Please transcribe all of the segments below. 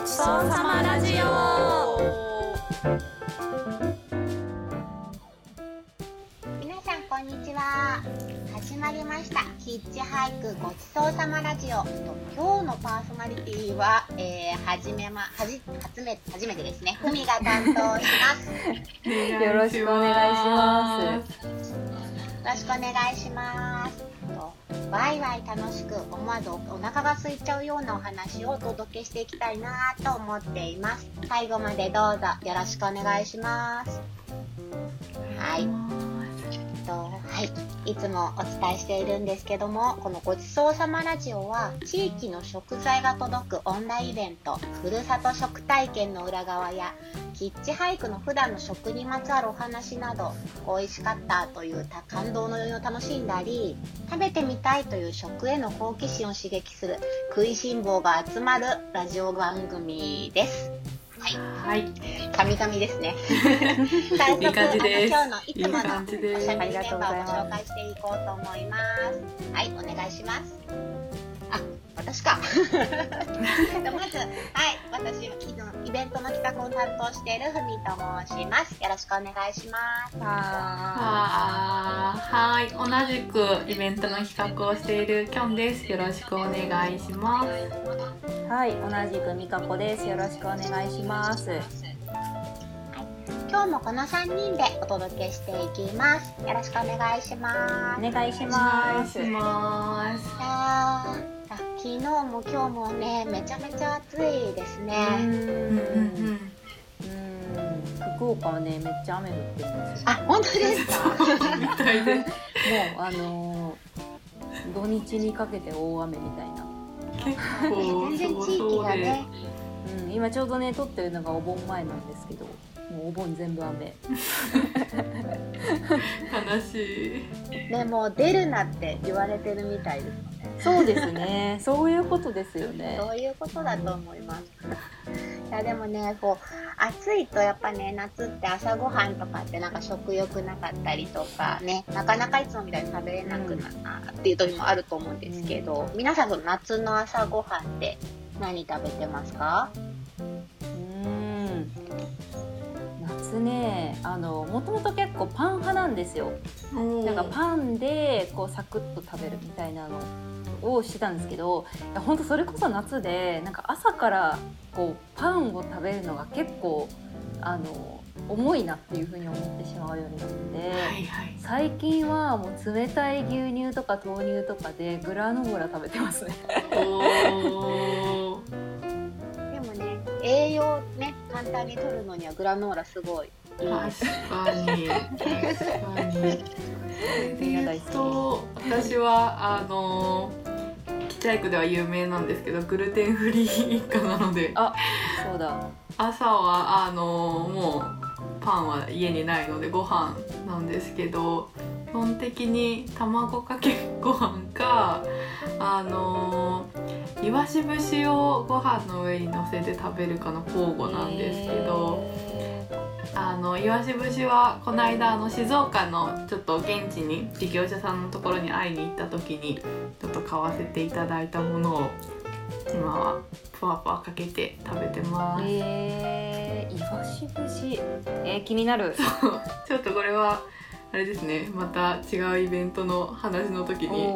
ごちそうさまラジオ。皆さんこんにちは。始まりました。ヒッチハイクごちそうさまラジオ。と今日のパーソナリティは、えー、はじめまはじ初め初めてですね。ふみが担当します。よろしくお願いします。よろしくお願いします。とワイワイ楽しく思わずお腹が空いちゃうようなお話をお届けしていきたいなと思っています。最後までどうぞよろしくお願いします。はい。とはい、いつもお伝えしているんですけどもこのごちそうさまラジオは地域の食材が届くオンラインイベントふるさと食体験の裏側やキッチハイクの普段の食にまつわるお話など美味しかったという感動の余韻を楽しんだり食べてみたいという食への好奇心を刺激する食いしん坊が集まるラジオ番組です。はい、はい神々ですね。いい感じです今日のいつものおしゃべりメンバーをご紹介していこうと思います。はい、お願いします。あ、私か。でまず、はい、私、昨日イベントの企画を担当しているふみと申します。よろしくお願いします。はい同じくイベントの企画をしているきょんですよろしくお願いしますはい、同じくみかこです。よろしくお願いします。今日もこの3人でお届けしていきます。よろしくお願いします。お願いしお願ます。昨日も今日もね、めちゃめちゃ暑いですうね。うん福岡はね、めっちゃ雨降ってるんですよ。あ、本当ですか？みたいでもう、あのー土日にかけて大雨みたいな。結構全然地域がね、うん、今ちょうどね、撮ってるのがお盆前なんですけど。もうお盆全部雨。悲しいでも出るなって言われてるみたいです。そうですね。そういうことですよね。そういうことだと思います。いやでもね、こう暑いとやっぱね夏って朝ごはんとかってなんか食欲なかったりとかね、なかなかいつもみたいに食べれなくなったっていう時もあると思うんですけど、皆さんその夏の朝ごはんって何食べてますか？うん。夏ね、あの、もともと結構パン派なんですよ。なんかパンでこうサクッと食べるみたいなのをしてたんですけどいや本当それこそ夏でなんか朝からこうパンを食べるのが結構あの重いなっていうふうに思ってしまうようになって、はいはい最近はもう冷たい牛乳とか豆乳とかでグラノーラ食べてますね。でもね栄養ね簡単に取るのにはグラノーラすごい。確かに確かに。それで言うと私はあのキチャイクでは有名なんですけどグルテンフリー一家なので。あそうだ。朝はあのもうパンは家にないのでご飯なんですけど基本的に卵かけご飯かあのいわし節をご飯の上に乗せて食べるかの交互なんですけど。あのいわし節はこの間あの静岡のちょっと現地に事業者さんのところに会いに行った時にちょっと買わせていただいたものを今はふわふわかけて食べてます。えー、イワシ節えー、気になる。ちょっとこれはあれですねまた違うイベントの話の時に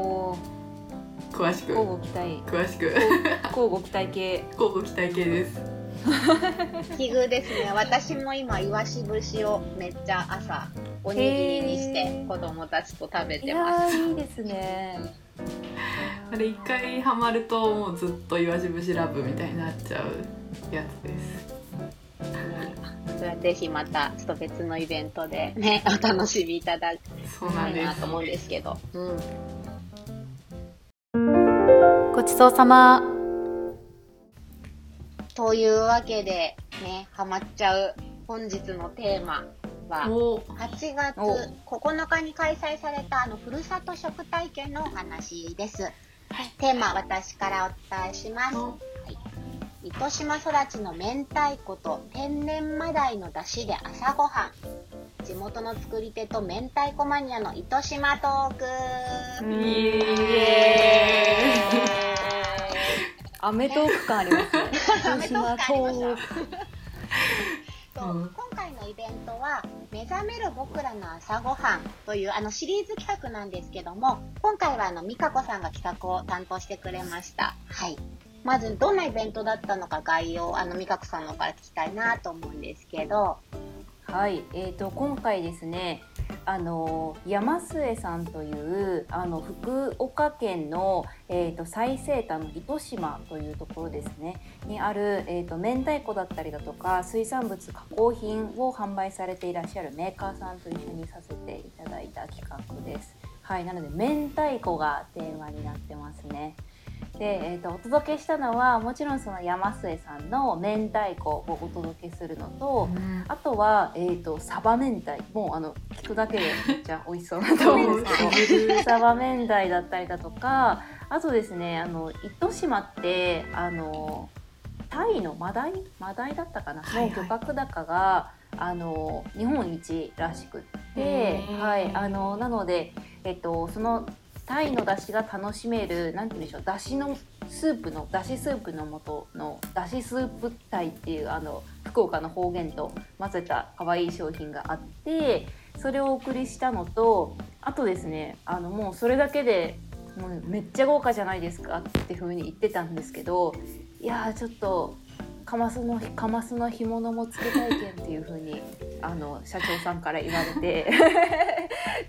詳しく交互期待詳しく交互期待系。交互期待系です。奇遇ですね。私も今イワシ節をめっちゃ朝おにぎりにして子供たちと食べいてまやす。ーいいですね。あれ一回ハマるともうずっといわし節ラブみたいになっちゃうやつです。それはぜひまたちょっと別のイベントでねお楽しみいただきそうなんですたいなと。思うんですけど。うん。ごちそうさま。というわけでねハマっちゃう本日のテーマは。お8月お9日に開催されたあのふるさと食体験のお話です。テーマ私からお伝えします。おはい、糸島育ちの明太子と天然マダイの出汁で朝ごはん。地元の作り手と明太子マニアの糸島トーク。うんイエアメトーク感ありますね。アメトーそううん。今回のイベントは「目覚める僕らの朝ごはん」というあのシリーズ企画なんですけども今回はあの美香子さんが企画を担当してくれました。はい。まずどんなイベントだったのか概要あの美香子さんの方から聞きたいなと思うんですけど。はい、えー、と今回ですねあの山末さんというあの福岡県の、えー、と最西端の糸島というところですねにある、えー、と明太子だったりだとか水産物加工品を販売されていらっしゃるメーカーさんと一緒にさせていただいた企画です。はい、なので明太子がテーマになってますね。で、えー、とお届けしたのはもちろんその山末さんの明太子をお届けするのと、あとは、えー、とサバ明太。もうあの聞くだけでめっちゃ美味しそうなと思うんですけど サバ明太だったりだとかあとですねあの糸島ってあのタイのマダイ？マダイだったかな、はいはい。の漁獲高があの日本一らしくってはい、あのなので、えっと、そのタイの出汁が楽しめるなんて言うんでしょう出汁のスープの出汁スープの素の出汁スープタイっていうあの福岡の方言と混ぜた可愛い商品があってそれをお送りしたのとあとですねあのもうそれだけでもうめっちゃ豪華じゃないですかっていう風に言ってたんですけどいやーちょっとカマスのカマスの干物もつけ体験っていう風にあの社長さんから言われて。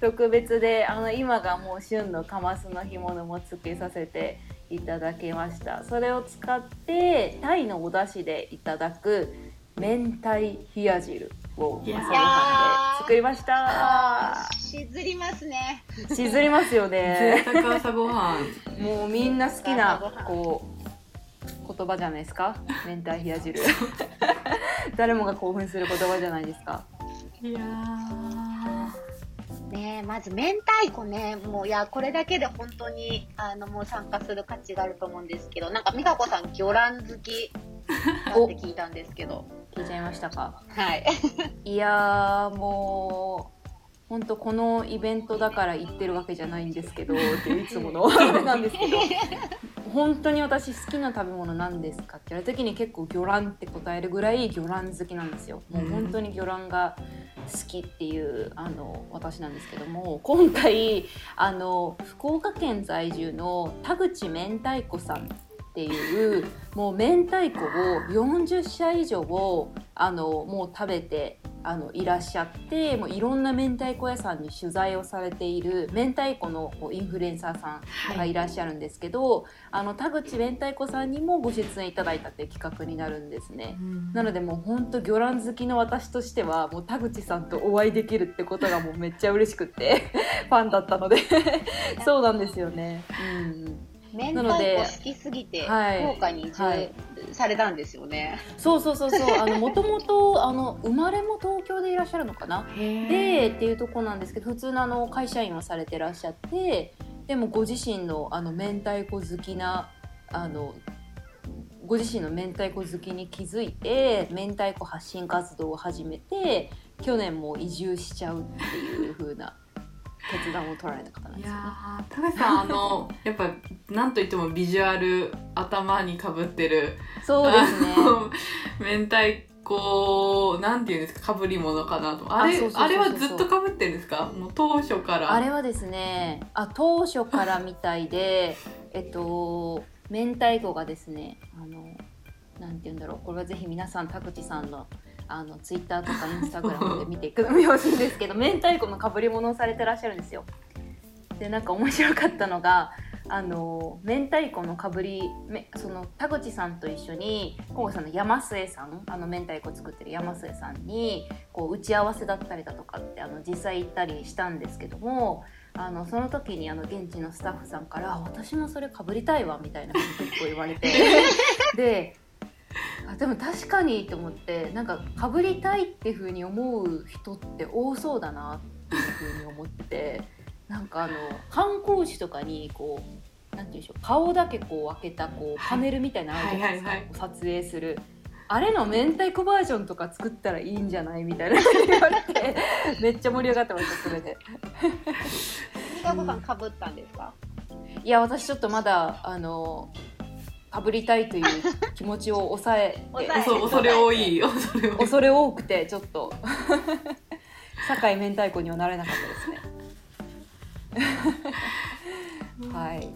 特別であの今がもう旬のカマスの干物もつけさせていただきました。それを使ってタイのお出汁でいただく明太冷や汁を朝ごはんで作りました。しずりますね。しずりますよね。贅沢朝ごはん。もうみんな好きなこう言葉じゃないですか？明太冷や汁。誰もが興奮する言葉じゃないですか？いやねえまず明太子ねもういやこれだけで本当にあのもう参加する価値があると思うんですけどなんか美香子さん魚卵好き だって聞いたんですけど。聞いちゃいましたか？はい。いやーもう本当このイベントだから言ってるわけじゃないんですけどっていういつもの あれなんですけど。本当に私好きな食べ物なんですかって言われた時に結構魚卵って答えるぐらい魚卵好きなんですよ。もう本当に魚卵が好きっていうあの私なんですけども今回あの福岡県在住の田口明太子さんっていうもう明太子を40社以上をあのもう食べてあのいらっしゃってもういろんな明太子屋さんに取材をされている明太子のインフルエンサーさんがいらっしゃるんですけど、あの田口明太子さんにもご出演いただいたっていう企画になるんですね。なのでもう本当魚卵好きの私としてはもう田口さんとお会いできるってことがもうめっちゃ嬉しくって ファンだったのでそうなんですよね。うん明なので太子好きすぎてはい。福岡に移住はい。されたんですよね、そうそうそうそう。あのもともとあの生まれも東京でいらっしゃるのかな？でっていうとこなんですけど普通のあの会社員をされてらっしゃってでもご自身のあの明太子好きなあのご自身の明太子好きに気づいて明太子発信活動を始めて去年も移住しちゃうっていう風な決断を取られた方なんいですよね。さんあの やっぱなんといってもビジュアル頭にかぶってるそうですね。明太子なんていうんですかかぶり物かなと。あれあれはずっとかぶってるんですか？もう当初から。あれはですねあ当初からみたいで えっと明太子がですねあのなんて言うんだろう。これはぜひ皆さん田口さんのあのツイッターとかインスタグラムで見ていくのよろしいんですけど 明太子のかぶり物をされてらっしゃるんですよ。でなんか面白かったのがあの明太子のかぶりめその田口さんと一緒に今回その山末さんあの明太子作ってる山末さんにこう打ち合わせだったりだとかってあの実際行ったりしたんですけどもあのその時にあの現地のスタッフさんからあ「私もそれかぶりたいわ」みたいなこと結構言われて であでも確かにと思ってなんかかぶりたいっていう風に思う人って多そうだなっていう風に思っててなんかあの観光地とかにこうなんていうんでしょう顔だけこう開けたこうパネルみたいなのあるじゃないですか、はいはい撮影する。あれの明太子バージョンとか作ったらいいんじゃないみたいな。言われてめっちゃ盛り上がってましたそれで。美香子さんかぶったんですか、いや私ちょっとまだあのかぶりたいという気持ちを抑えて。恐れ多い。恐れ恐れ多くてちょっと堺明太子にはなれなかったですねはい。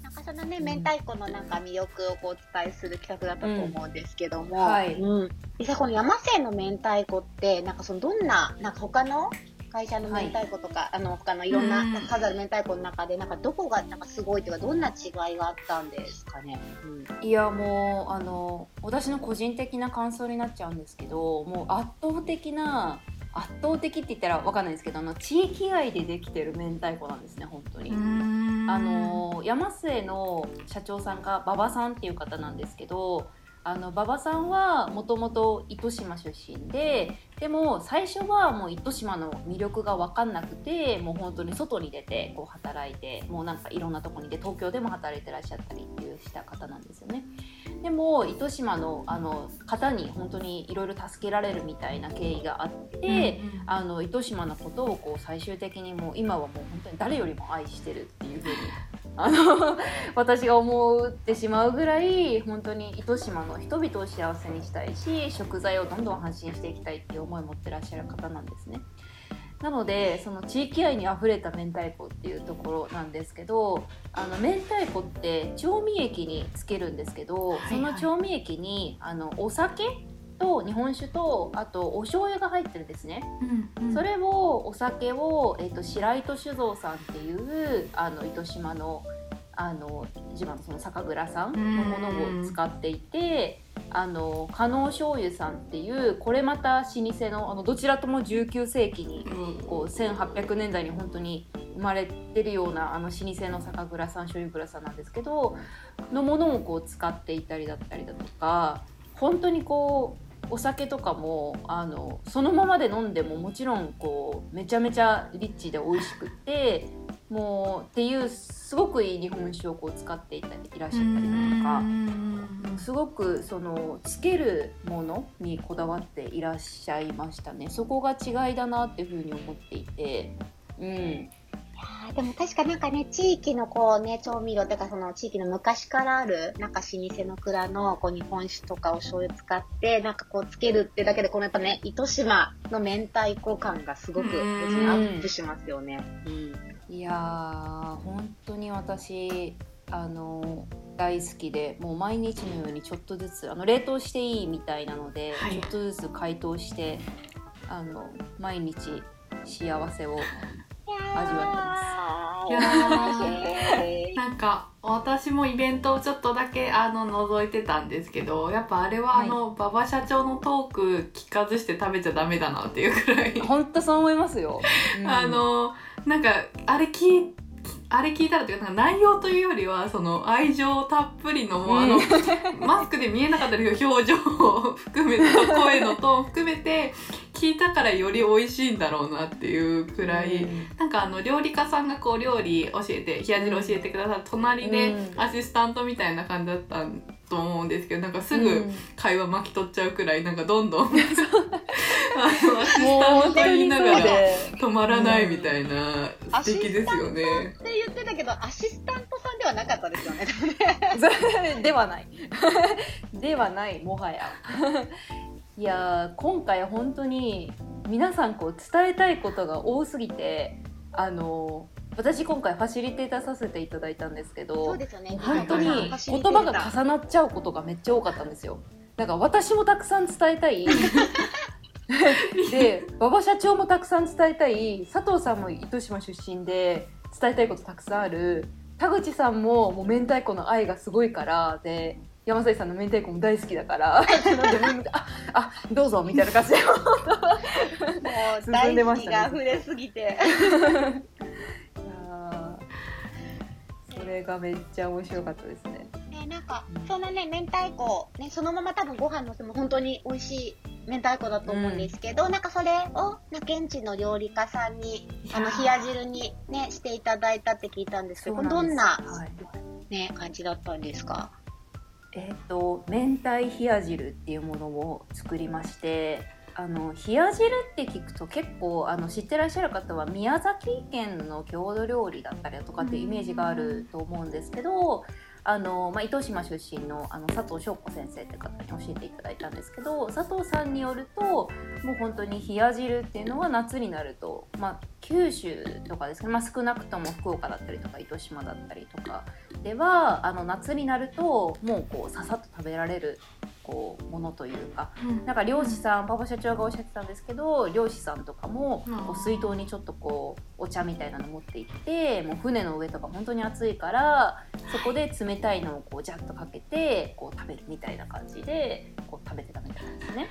なんかそのね明太子のなんか魅力をこうお伝えする企画だったと思うんですけども、うんはい。うん、実際この山製の明太子ってなんかそのどんななんか他の会社の明太子とか、はい、あの他のいろんな数ある明太子の中で、なんかどこがなんかすごいというかどんな違いがあったんですかね？うん、いやもうあの私の個人的な感想になっちゃうんですけど、もう圧倒的な圧倒的って言ったら分かんないですけどあの地域外でできてる明太子なんですね本当に。あの山末の社長さんが馬場さんっていう方なんですけどあの馬場さんはもともと糸島出身ででも最初はもう糸島の魅力が分かんなくてもう本当に外に出てこう働いてもうなんかいろんなとこにで東京でも働いてらっしゃったりっていうした方なんですよね。でも糸島のあの方に本当にいろいろ助けられるみたいな経緯があって、うんうん、あの糸島のことをこう最終的にもう今はもう本当に誰よりも愛してるっていうふうにあの 私が思ってしまうぐらい本当に糸島の人々を幸せにしたいし食材をどんどん発信していきたいっていう思いを持ってらっしゃる方なんですね。なのでその地域愛にあふれた明太子っていうところなんですけどあの明太子って調味液につけるんですけど、はいはい、その調味液にあのお酒と日本酒とあとお醤油が入ってるんですね、うんうん、それをお酒を、えーと、白糸酒造さんっていうあの糸島のあの自慢のその酒蔵さんのものを使っていて、あの加納醤油さんっていうこれまた老舗のあのどちらとも19世紀に、こう1800年代に本当に生まれてるようなあの老舗の酒蔵さん醤油蔵さんなんですけどのものをこう使っていたりだったりだとか本当にこうお酒とかもあのそのままで飲んでももちろんこうめちゃめちゃリッチで美味しくてもうっていうすごくいい日本酒をこう使っていたりいらっしゃったりだとかすごくそのつけるものにこだわっていらっしゃいましたねそこが違いだなっていうふうに思っていて。うんでも確かなんかね、地域のこうね、調味料とかその地域の昔からある、なんか老舗の蔵のこう日本酒とかお醤油使って、なんかこうつけるってだけで、このやっぱね、糸島の明太子感がすごくアップしますよね。うん、いやー、本当に私、あの大好きでもう毎日のようにちょっとずつあの冷凍していいみたいなので、はい、ちょっとずつ解凍してあの毎日幸せを味わってます。なんか私もイベントをちょっとだけあの覗いてたんですけどやっぱあれはあの馬場、はい、社長のトーク聞かずして食べちゃダメだなっていうくらい。本当そう思いますよ、うん、あのなんかあれ聞あれ聞いたらというか内容というよりはその愛情たっぷりのあの、マスクで見えなかった表情を含めて声のトーン含めて聞いたからより美味しいんだろうなっていうくらい、うん、なんかあの料理家さんがこう料理教えて冷や汁教えてくださる隣でアシスタントみたいな感じだったと思うんですけどなんかすぐ会話巻き取っちゃうくらいなんかどんどん あのアシスタントと言いながら止まらないみたいな、素敵ですよね。って言ってたけどアシスタントさんではなかったですよね。ではない。ではないもはや。いや今回本当に皆さんこう伝えたいことが多すぎてあの私今回ファシリテーターさせていただいたんですけど、ね、本当に言葉が重なっちゃうことがめっちゃ多かったんですよ。だから私もたくさん伝えたい。で馬場社長もたくさん伝えたい。佐藤さんも糸島出身で伝えたいことたくさんある。田口さんももう明太子の愛がすごいからで山崎さんの明太子も大好きだからああどうぞみたいな感じで進んでましたね。溢れすぎてそれがめっちゃ面白かったですね。ねなんか、そのね明太子ねそのまま多分ご飯のせも本当に美味しい明太子だと思うんですけど、うん、なんかそれを現地の料理家さんにあの冷や汁にねしていただいたって聞いたんですけどどんな、はい、ね感じだったんですか？えっ、ー、と明太冷や汁っていうものを作りましてあの冷や汁って聞くと結構あの知ってらっしゃる方は宮崎県の郷土料理だったりとかっていうイメージがあると思うんですけどあの、まあ、糸島出身のあの佐藤翔子先生って方に教えていただいたんですけど佐藤さんによるともう本当に冷や汁っていうのは夏になると、まあ、九州とかですね、まあ、少なくとも福岡だったりとか糸島だったりとかではあの夏になるともうこうささっと食べられるこうものというか、なんか漁師さん、パパ社長がおっしゃってたんですけど漁師さんとかもこう水筒にちょっとこうお茶みたいなの持って行ってもう船の上とか本当に暑いからそこで冷たいのをこうジャッとかけてこう食べるみたいな感じでこう食べてたみたいなんですね。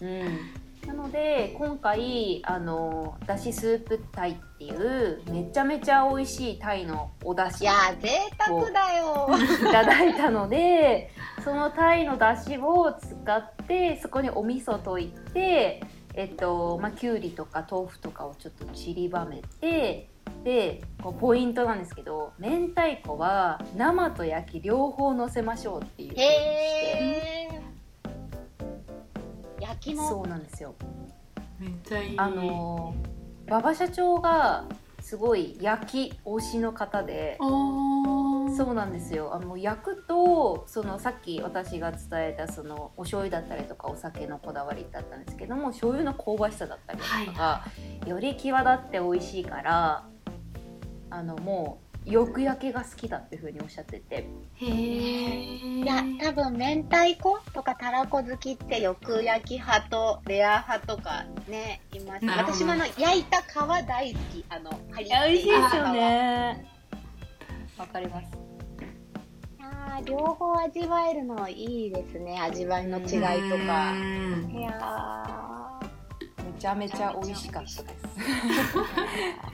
うんなので今回あのだしスープタイっていうめちゃめちゃ美味しいタイのお出汁いや贅沢だよ。いただいたのでそのタイの出汁を使ってそこにお味噌溶いてえっとまあきゅうりとか豆腐とかをちょっと散りばめてでこうポイントなんですけど明太子は生と焼き両方のせましょうっていうへえ焼きも。そうなんですよ。めっちゃいい。あの馬場社長がすごい焼き推しの方でそうなんですよ。あの焼くとそのさっき私が伝えたそのお醤油だったりとかお酒のこだわりだったんですけども醤油の香ばしさだったりとかが、はい、より際立って美味しいからあのもうよく焼けが好きだっていうふうにおっしゃってて。へえいや多分明太子とかたらこ好きってよく焼き派とレア派とかねいます。私もあの焼いた皮大好き。あのカリッ美味しいですよね。わかります。あ両方味わえるのいいですね。味わいの違いとか。いやめちゃめちゃ美味しかったです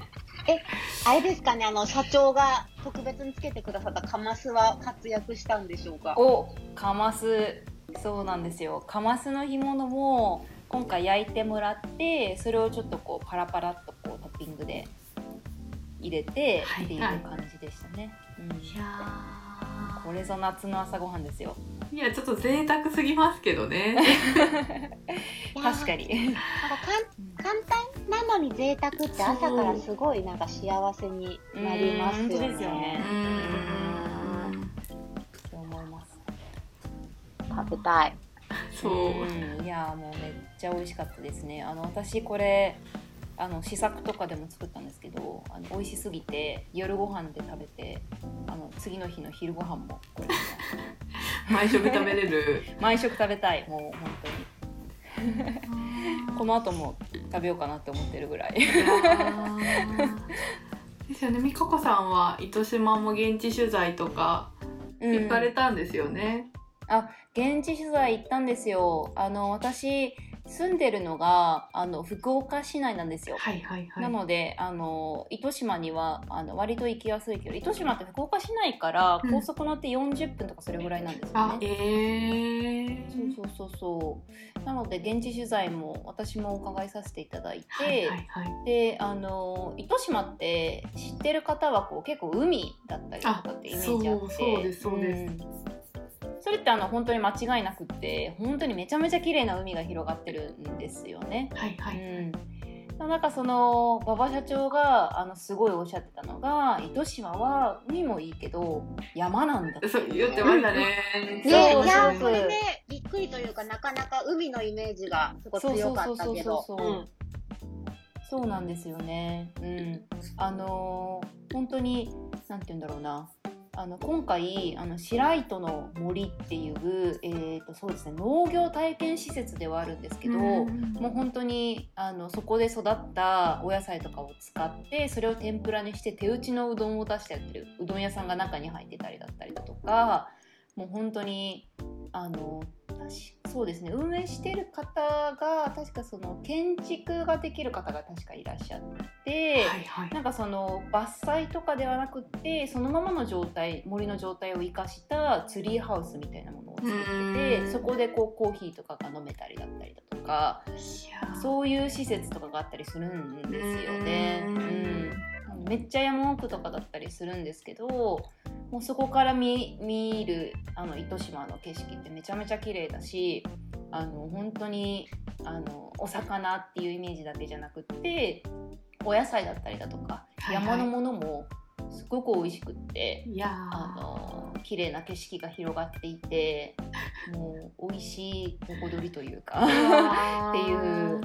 え、あれですかね、あの、社長が特別につけてくださったカマスは活躍したんでしょうか？お、カマス、そうなんですよ。カマスの干物も今回焼いてもらって、それをちょっとこうパラパラっとこうトッピングで入れてっていう感じでしたね。はいはい、うん、いやこれぞ夏の朝ごはんですよ。いやちょっと贅沢すぎますけどね。確かに。簡単なのに贅沢って朝からすごいなん。か幸せになりますよね。ですよね。そう思います。食べたい。そう。いやもうめっちゃ美味しかったですね。あの私これあの試作とかでも作ったん。ですけどあの美味しすぎて夜ご飯で食べてあの次の日の昼ご飯もこれ毎食食べれる毎食食べたいもう本当にこの後も食べようかなって思ってるぐらい。ですよね。美香子さんは糸島も現地取材とか行かれたんですよね、うん、あ現地取材行ったんですよ。あの私住んでるのがあの福岡市内なんですよ。はいはいはい、なのであの糸島にはあの割と行きやすいけど糸島って福岡市内から高速乗って40分とかそれぐらいなんですよね。うん、えー、そうそうそうそう。なので現地取材も私もお伺いさせていただいて、はいはいはい、であの糸島って知ってる方はこう結構海だったりとかってイメージあって。そうですそうです、うんそれってあの本当に間違いなくって本当にめちゃめちゃ綺麗な海が広がってるんですよね。はいはい、うんなんかその馬場社長があのすごいおっしゃってたのが糸島は海もいいけど山なんだってそう言ってましたね。ねいやそれねびっくりというかなかなか海のイメージがすごい強かったけど。そうなんですよね。うん、あのー、本当になんて言うんだろうな。あの今回あの白糸の森っていう、えーとそうですね、農業体験施設ではあるんですけど、うん、もう本当にあのそこで育ったお野菜とかを使ってそれを天ぷらにして手打ちのうどんを出してやってるうどん屋さんが中に入ってたりだったりだとかもう本当にあのそうですね。運営してる方が確かその建築ができる方が確かいらっしゃって、はいはい、なんかその伐採とかではなくってそのままの状態森の状態を生かしたツリーハウスみたいなものを作っててそこでこうコーヒーとかが飲めたりだったりだとかそういう施設とかがあったりするんですよね。うんめっちゃ山奥とかだったりするんですけどもうそこから見るあの糸島の景色ってめちゃめちゃ綺麗だしあの本当にあのお魚っていうイメージだけじゃなくってお野菜だったりだとか、はいはい、山のものもすごく美味しくっていやあの綺麗な景色が広がっていてもう美味しいおこどりというか っていう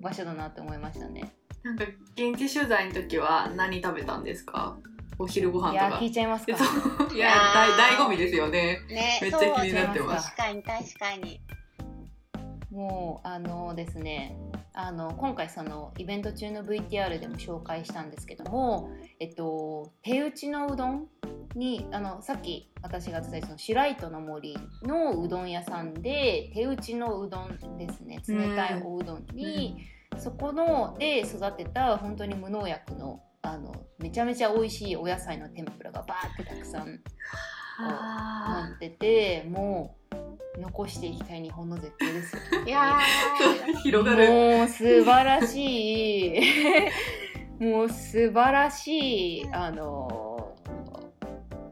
場所だなって思いましたね。なんか現地取材の時は何食べたんですか？お昼ご飯とか。いや聞いちゃいますか。そう。いやいやー。大醍醐味ですよね。ねめっちゃ気になってます。確かに確かに。もうあのですねあの今回そのイベント中の VTR でも紹介したんですけども、えっと、手打ちのうどんにあのさっき私が伝えたそのシュライトの森のうどん屋さんで手打ちのうどんですね。冷たいおうどんに、そこので育てた本当に無農薬のあのめちゃめちゃ美味しいお野菜の天ぷらがバーってたくさんあ。乗っててもう残していきたい日本の絶景ですよ。いやー。広がる。もう素晴らしい。もう素晴らしいあの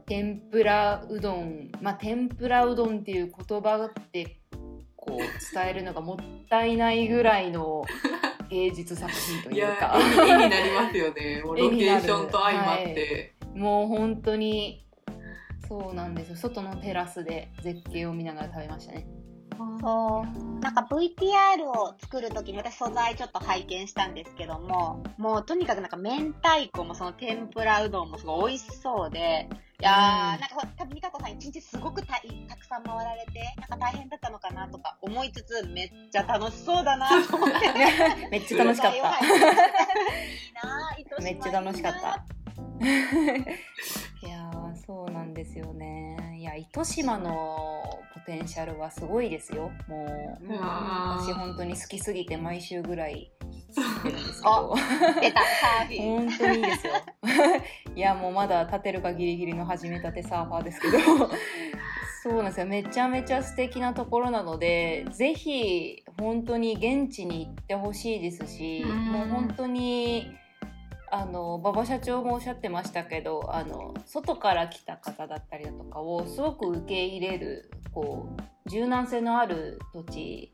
天ぷらうどん。まあ天ぷらうどんっていう言葉ってこう伝えるのがもったいないぐらいの 芸術作品というか。絵に絵になりますよね。もうロケーションと相まって、もう本当にそうなんですよ。外のテラスで絶景を見ながら食べましたね。ーそう。なんか VTR を作るときに私素材ちょっと拝見したんですけども、もうとにかくなんか明太子もその天ぷらうどんもすごい美味しそうで、いやー、うんなんかほ多分美香子さん一日すごくたたくさん回られて、なんか大変だったのかなとか思いつつ、めっちゃ楽しそうだなと思って。めっちゃ楽しかった。いいなめっちゃ楽しかった。いやーそうなんですよね。いや糸島のポテンシャルはすごいですよ。もう私本当に好きすぎて毎週ぐらいしてるんですけど。出た、サーフィン。本当にいいですよ。いやもうまだ立てるかギリギリの始めたてサーファーですけど そうなんですよめちゃめちゃ素敵なところなのでぜひ本当に現地に行ってほしいですしうんもう本当にあの馬場社長もおっしゃってましたけどあの外から来た方だったりだとかをすごく受け入れるこう柔軟性のある土地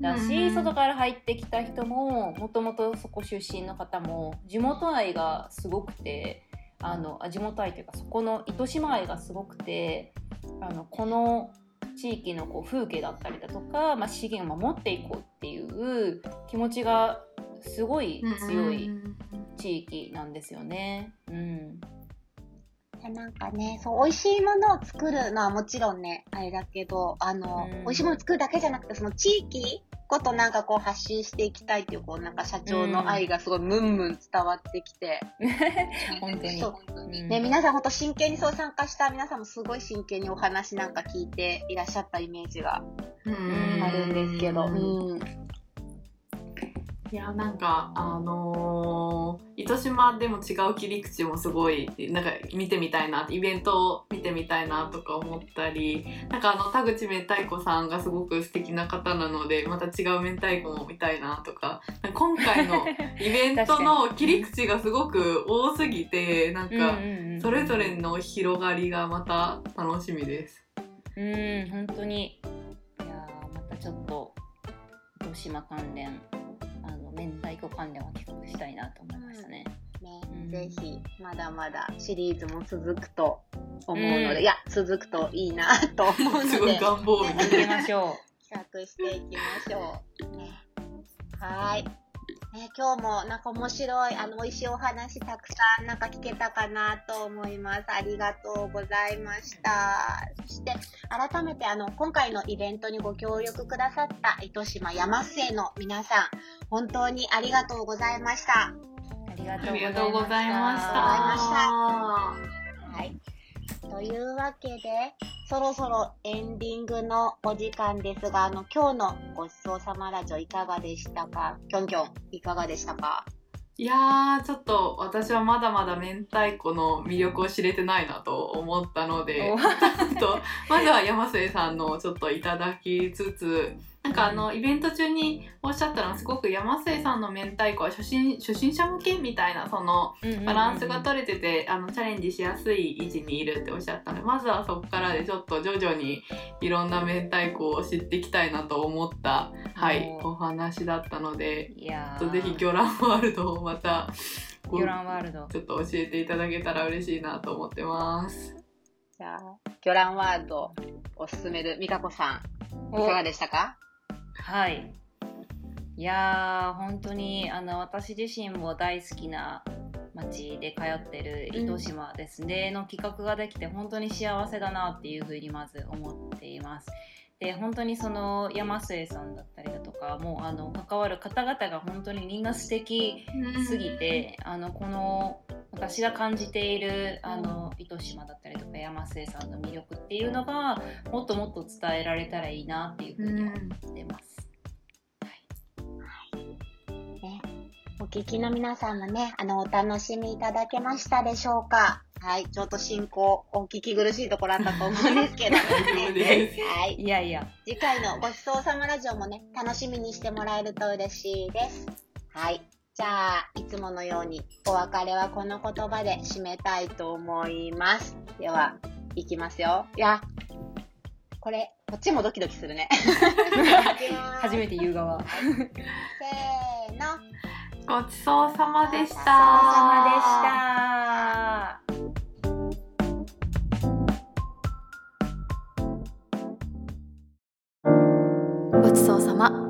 だし、うん外から入ってきた人ももともとそこ出身の方も地元愛がすごくてあのあ地元愛というかそこの糸島愛がすごくてあのこの地域のこう風景だったりだとか、まあ、資源を守っていこうっていう気持ちがすごい強い地域なんですよね。うん、なんかね、そう、美味しいものを作るのはもちろんね、あれだけど、あの、うん美味しいものを作るだけじゃなくて、その地域ごとなんかこう発信していきたいっていう、こうなんか社長の愛がすごいムンムン伝わってきて。本当にね、皆さん本当真剣にそう参加した皆さんもすごい真剣にお話なんか聞いていらっしゃったイメージがうんあるんですけど。うん。いやなんかあのー糸島でも違う切り口もすごいなんか見てみたいなイベントを見てみたいなとか思ったりなんかあの田口明太子さんがすごく素敵な方なのでまた違う明太子も見たいなとか今回のイベントの切り口がすごく多すぎてなんかそれぞれの広がりがまた楽しみです。うん本当にいやーまたちょっと糸島関連明太子関連は企画したいなと思いましたね。ね、うんぜひ、まだまだシリーズも続くと思うので、うんいや、続くといいなと思う すごいので、願望みたい続けましょ企画していきましょう。ね、はーい。ね、今日もなんか面白い、あの、美味しいお話たくさんなんか聞けたかなと思います。ありがとうございました。そして、改めてあの、今回のイベントにご協力くださった糸島山末の皆さん、本当にありがとうございました。う。ありがありがとうございましあた。はい。というわけで、そろそろエンディングのお時間ですが、あの、今日のごちそうさまラジオいかがでしたか？きょんきょん、いかがでしたか？いやーちょっと私はまだまだ明太子の魅力を知れてないなと思ったのでお。ちょっとまずは山末さんのちょっといただきつつなんかあのイベント中におっしゃったのはすごく山末さんの明太子は初心初心者向けみたいなそのバランスが取れててあのチャレンジしやすい位置にいるっておっしゃったのでまずはそこからでちょっと徐々にいろんな明太子を知っていきたいなと思った、はい、おお話だったのでぜひ魚卵ワールドをまた魚卵ワールド。ちょっと教えていただけたら嬉しいなと思ってます。じゃあ魚卵ワールドおすすめる。美香子さんいかがでしたか？はい。いやー本当にあの私自身も大好きな町で通ってる糸島ですね、うん、の企画ができて本当に幸せだなっていうふうにまず思っています。で本当にその山末さんだったりだとかもうあの関わる方々が本当にみんな素敵すぎて、うん、あのこの私が感じているあの糸島だったりとか山末さんの魅力っていうのがもっともっと伝えられたらいいなっていうふうに思ってます。お聞きの皆さんもね、あの、お楽しみいただけましたでしょうか？はい、ちょっと進行、お聞き苦しいところあったと思うんですけど、ね、はい。いやいや。次回のごちそうさまラジオもね、楽しみにしてもらえると嬉しいです。はい。じゃあ、いつものように、お別れはこの言葉で締めたいと思います。では、いきますよ。いや、これ、こっちもドキドキするね。初めて言う側。せーの。ごちそうさまでした。ごちそうさまでした。ごちそうさま。